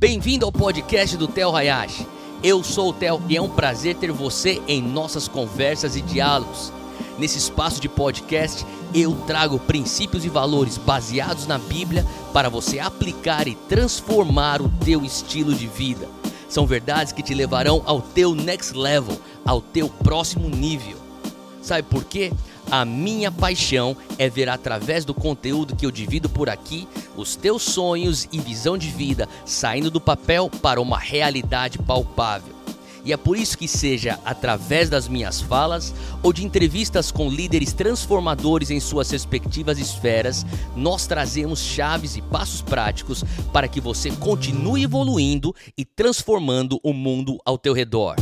Bem-vindo ao podcast do Theo Hayashi. Eu sou o Theo e é um prazer ter você em nossas conversas e diálogos. Nesse espaço de podcast, eu trago princípios e valores baseados na Bíblia para você aplicar e transformar o teu estilo de vida. São verdades que te levarão ao teu next level, ao teu próximo nível. Sabe por quê? A minha paixão é ver através do conteúdo que eu divido por aqui os teus sonhos e visão de vida saindo do papel para uma realidade palpável. E é por isso que, seja através das minhas falas ou de entrevistas com líderes transformadores em suas respectivas esferas, nós trazemos chaves e passos práticos para que você continue evoluindo e transformando o mundo ao teu redor.